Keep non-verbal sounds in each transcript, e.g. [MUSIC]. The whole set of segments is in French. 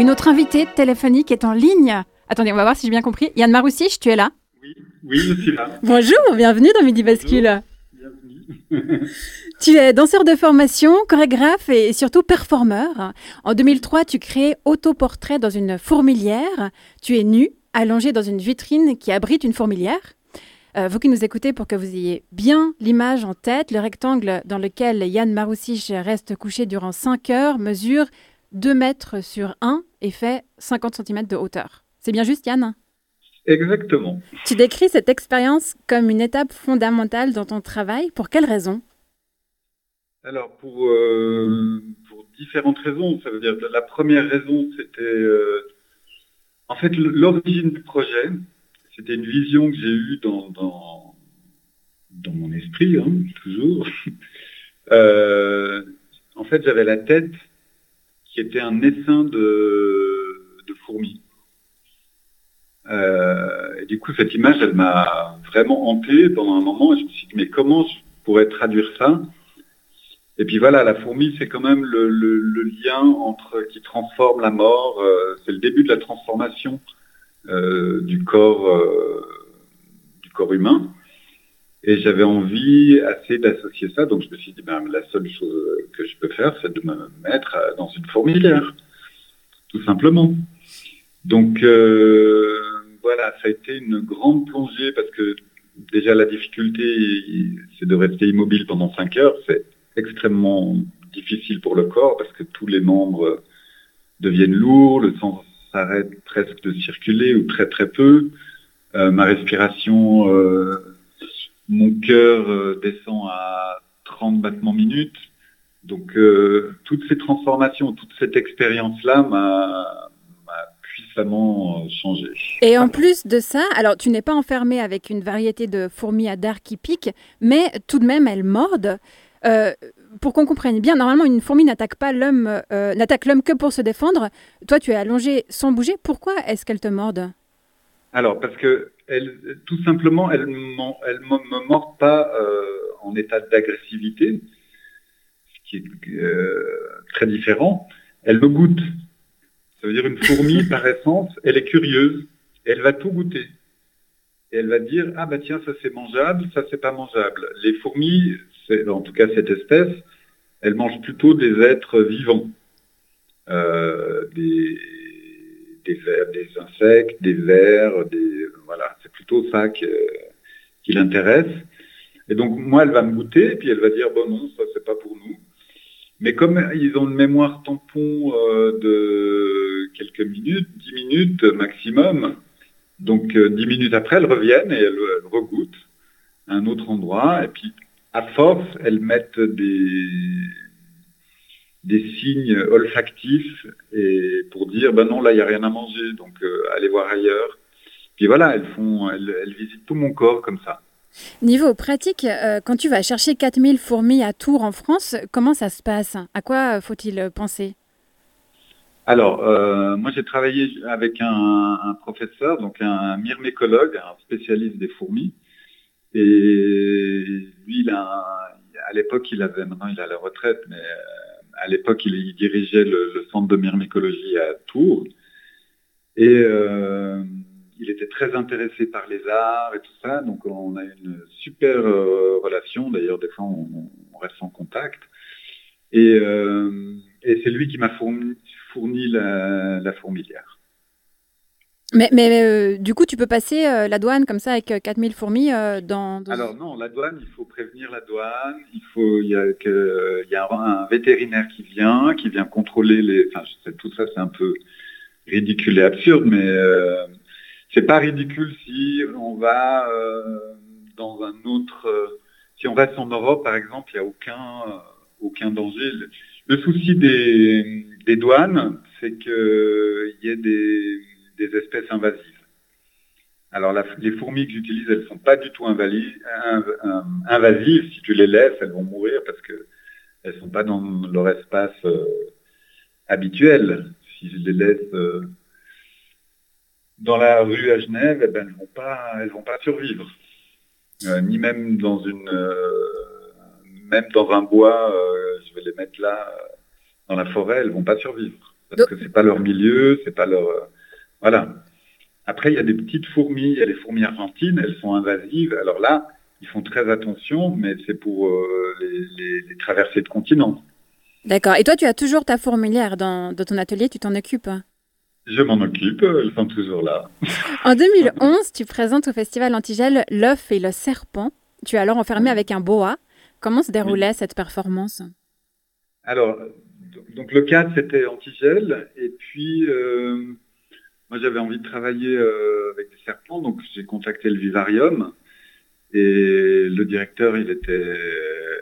Oui, notre invité téléphonique est en ligne. Attendez, on va voir si j'ai bien compris. Yann Maroussich, tu es là? Oui, oui, je suis là. Bonjour, bienvenue dans Midi Bascule. Bienvenue. [LAUGHS] Tu es danseur de formation, chorégraphe et surtout performeur. En 2003, tu crées Autoportrait dans une fourmilière. Tu es nu, allongé dans une vitrine qui abrite une fourmilière. Euh, vous qui nous écoutez, pour que vous ayez bien l'image en tête, le rectangle dans lequel Yann Maroussich reste couché durant 5 heures mesure 2 mètres sur 1 et fait 50 cm de hauteur. C'est bien juste, Yann? Exactement. Tu décris cette expérience comme une étape fondamentale dans ton travail. Pour quelle raison? Alors, pour, euh, pour différentes raisons. Ça veut dire, la première raison, c'était... euh, en fait, l'origine du projet, c'était une vision que j'ai eue dans, dans, dans mon esprit, hein, toujours. [LAUGHS] Euh, en fait, j'avais la tête était un essaim de, fourmis. Euh, et du coup, cette image, elle m'a vraiment hanté pendant un moment. Et je me suis dit, mais comment je pourrais traduire ça? Et puis voilà, la fourmi, c'est quand même le, lien entre qui transforme la mort. euh, c'est le début de la transformation euh, du corps, du corps humain. Et j'avais envie assez d'associer ça, donc je me suis dit, ben, la seule chose que je peux faire, c'est de me mettre dans une fourmilière, tout simplement. Donc euh, voilà, ça a été une grande plongée parce que déjà la difficulté, c'est de rester immobile pendant 5 heures. C'est extrêmement difficile pour le corps parce que tous les membres deviennent lourds, le sang s'arrête presque de circuler ou très très peu. Euh, ma respiration, euh, mon cœur euh, descend à 30 battements minutes. Donc euh, toutes ces transformations, toute cette expérience-là m'a puissamment euh, changé. Et en plus de ça, alors tu n'es pas enfermé avec une variété de fourmis à dard qui piquent, mais tout de même elles mordent. Pour qu'on comprenne bien, normalement une fourmi n'attaque pas l'homme, n'attaque l'homme que pour se défendre. Toi, tu es allongé sans bouger. Pourquoi est-ce qu'elles te mordent Alors, parce que tout simplement, elle ne me mord pas euh, en état d'agressivité, ce qui est euh, très différent. Elle me goûte. Ça veut dire une fourmi, par essence, elle est curieuse. Elle va tout goûter. Et elle va dire, ah bah tiens, ça c'est mangeable, ça c'est pas mangeable. Les fourmis, en tout cas cette espèce, elle mange plutôt des êtres vivants. Euh, des vers, des insectes, des vers, des voilà, c'est plutôt ça qui l'intéresse. Et donc moi, elle va me goûter, puis elle va dire bon non, ça c'est pas pour nous. Mais comme ils ont une mémoire tampon euh, de quelques minutes, 10 minutes maximum, donc euh, 10 minutes après, elles reviennent et elles, elles regoûtent à un autre endroit, et puis à force, elles mettent des des signes olfactifs et pour dire ben non là il y a rien à manger donc euh, allez voir ailleurs. Puis voilà elles font elles, elles visitent tout mon corps comme ça. Niveau pratique, euh, quand tu vas chercher 4000 fourmis à Tours en France, comment ça se passe? À quoi faut-il penser? Alors euh, moi j'ai travaillé avec un, un, professeur donc un myrmécologue un spécialiste des fourmis. Et lui il a à l'époque il avait maintenant il a la retraite mais à l'époque, il, il, dirigeait le, le, centre de myrmécologie à Tours. Et euh, il était très intéressé par les arts et tout ça. Donc, on a une super euh, relation. D'ailleurs, des fois, on, on, reste en contact. Et, euh, et c'est lui qui m'a fourni, fourni la, la, fourmilière. Mais, mais du coup, tu peux passer la douane comme ça avec 4000 fourmis dans, dans, Alors non, la douane, il faut prévenir la douane. Il y a y a un, vétérinaire qui vient, qui vient contrôler les. Enfin, sais, tout ça, c'est un peu ridicule et absurde, mais euh, c'est pas ridicule si on va euh, dans un autre. si on reste en Europe, par exemple, il n'y a aucun aucun danger. Le, souci des, douanes, c'est qu'il y ait des espèces invasives. Alors la, les fourmis que j'utilise, elles sont pas du tout invalides, invasives. Si tu les laisses, elles vont mourir parce que elles sont pas dans leur espace euh, habituel. Si je les laisse euh, dans la rue à Genève, eh ben, elles vont pas, elles vont pas survivre. Euh, ni même dans une, euh, même dans un bois, je vais les mettre là dans la forêt, elles vont pas survivre. parce que c'est pas leur milieu, c'est pas leur voilà. Après, il y a des petites fourmis, il y a les fourmis argentines, elles sont invasives. Alors là, ils font très attention, mais c'est pour euh, les, les, traversées de continents. D'accord. Et toi, tu as toujours ta fourmilière dans, ton atelier, tu t'en occupes? Je m'en occupe, elles sont toujours là. [LAUGHS] En 2011, tu présentes au festival Antigel L'œuf et le serpent. Tu es alors enfermé avec un boa. Comment se déroulait cette performance? Alors, donc le cadre, c'était Antigel. Et puis, euh, moi, j'avais envie de travailler euh, avec des serpents, donc j'ai contacté le vivarium et le directeur, il était euh,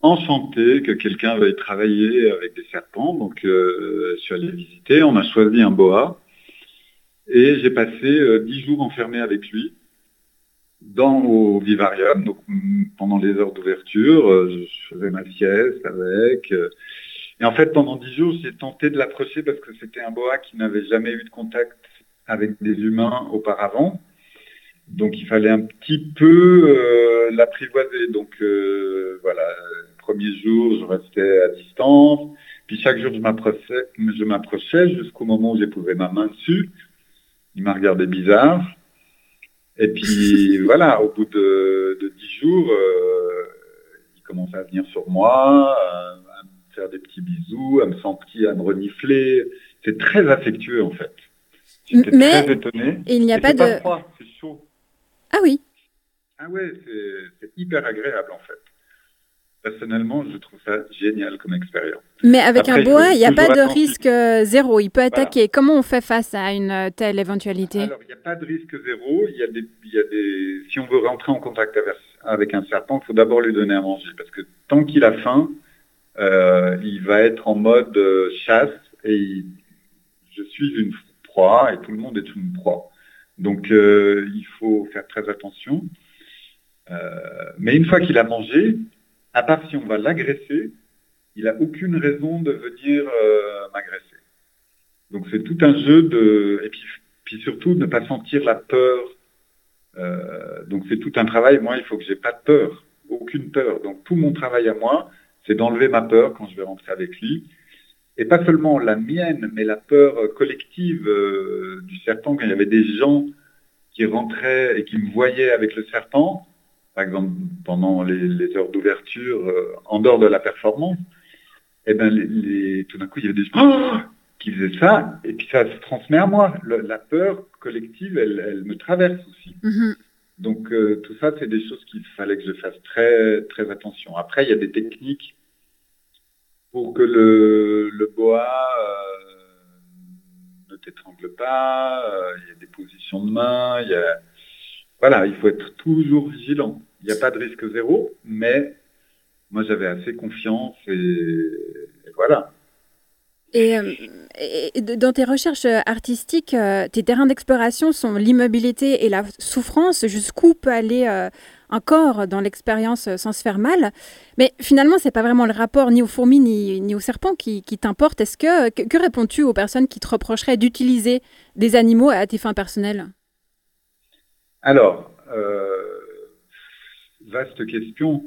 enchanté que quelqu'un veuille travailler avec des serpents. Donc, euh, je suis allé visiter. On a choisi un boa et j'ai passé dix jours enfermé avec lui dans au vivarium. Donc, pendant les heures d'ouverture, je faisais ma sieste avec. Et en fait, pendant dix jours, j'ai tenté de l'approcher parce que c'était un boa qui n'avait jamais eu de contact avec des humains auparavant. Donc il fallait un petit peu euh, l'apprivoiser. Donc euh, voilà, le premier jour, je restais à distance. Puis chaque jour, je m'approchais, jusqu'au moment où posé ma main dessus. Il m'a regardé bizarre. Et puis [LAUGHS] voilà, au bout de, dix jours, euh, il commençait à venir sur moi, faire des petits bisous, à me sentir, à me renifler. C'est très affectueux en fait. J'étais très étonné. il n'y a pas de. Pas froid, c'est chaud. Ah oui. Ah ouais, c'est hyper agréable en fait. Personnellement, je trouve ça génial comme expérience. Mais avec un boa, il n'y a pas de risque zéro. Il peut attaquer. Comment on fait face à une euh, telle éventualité? Alors, il n'y a pas de risque zéro. Il y, a des, il y a des... Si on veut rentrer en contact avec un serpent, il faut d'abord lui donner à manger. Parce que tant qu'il a faim, euh, il va être en mode euh, chasse et je suis une proie et tout le monde est une proie. Donc euh, il faut faire très attention. mais une fois qu'il a mangé, à part si on va l'agresser, il n'a aucune raison de venir m'agresser. Donc c'est tout un jeu de... Et puis, puis surtout ne pas sentir la peur. donc c'est tout un travail. Moi, il faut que j'ai pas de peur, aucune peur. Donc tout mon travail à moi, c'est d'enlever ma peur quand je vais rentrer avec lui. Et pas seulement la mienne, mais la peur collective euh, du serpent, quand il y avait des gens qui rentraient et qui me voyaient avec le serpent, par exemple pendant les, heures d'ouverture, euh, en dehors de la performance, et eh ben tout d'un coup, il y avait des gens [GASPS] qui faisaient ça, et puis ça se transmet à moi. la peur collective, elle, me traverse aussi. Mm-hmm. Donc euh, tout ça, c'est des choses qu'il fallait que je fasse très très attention. Après, il y a des techniques pour que le, boa euh, ne t'étrangle pas. Euh, il y a des positions de main. Il y a... Voilà, il faut être toujours vigilant. Il n'y a pas de risque zéro, mais moi j'avais assez confiance et voilà. Euh, et, dans tes recherches artistiques, euh, tes terrains d'exploration sont l'immobilité et la souffrance. Jusqu'où peut aller euh, un corps dans l'expérience sans se faire mal? Mais finalement, c'est pas vraiment le rapport ni aux fourmis ni, ni aux serpents qui, t'importe. Est-ce que que, réponds-tu aux personnes qui te reprocheraient d'utiliser des animaux à tes fins personnelles? Alors, vaste question.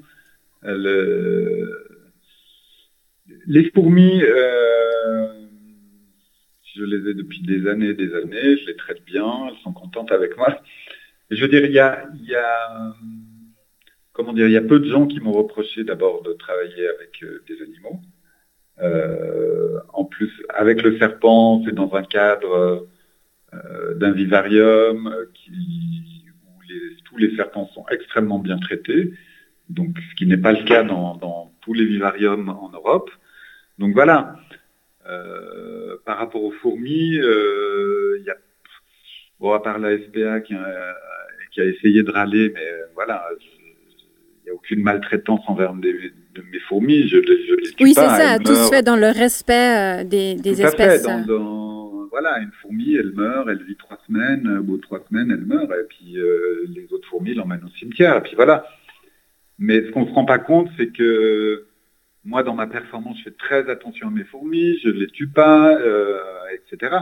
Les fourmis, euh, je les ai depuis des années et des années, je les traite bien, elles sont contentes avec moi. Je veux dire, il y a, comment y a peu de gens qui m'ont reproché d'abord de travailler avec euh, des animaux. Euh, en plus, avec le serpent, c'est dans un cadre d'un vivarium où tous les serpents sont extrêmement bien traités, donc ce qui n'est pas le cas dans tous les vivariums en Europe. Donc voilà. Euh, par rapport aux fourmis, euh, il y a, bon, à part la SPA qui a, essayé de râler, mais voilà, il n'y a aucune maltraitance envers de mes fourmis. Je, je les tue oui, c'est ça, tout se fait dans le respect euh, des, des espèces. voilà, une fourmi, elle meurt, elle vit trois semaines, au bout de trois semaines, elle meurt, et puis les autres fourmis l'emmènent au cimetière, et puis voilà. Mais ce qu'on ne se rend pas compte, c'est que moi, dans ma performance, je fais très attention à mes fourmis, je ne les tue pas, euh, etc.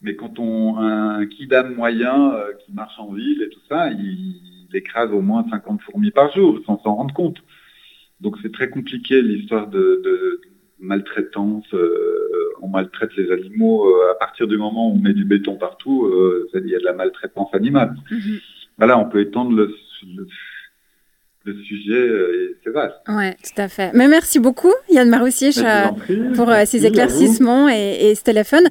Mais quand on a un kidam moyen euh, qui marche en ville et tout ça, il, écrase au moins 50 fourmis par jour sans s'en rendre compte. Donc c'est très compliqué l'histoire de, maltraitance, on maltraite les animaux à partir du moment où on met du béton partout, il y a de la maltraitance animale. Mhm. Voilà, on peut étendre le, le sujet c'est vaste. Oui, tout à fait. Mais merci beaucoup, Yann Maroussiche, pour ces éclaircissements et, et ce téléphone.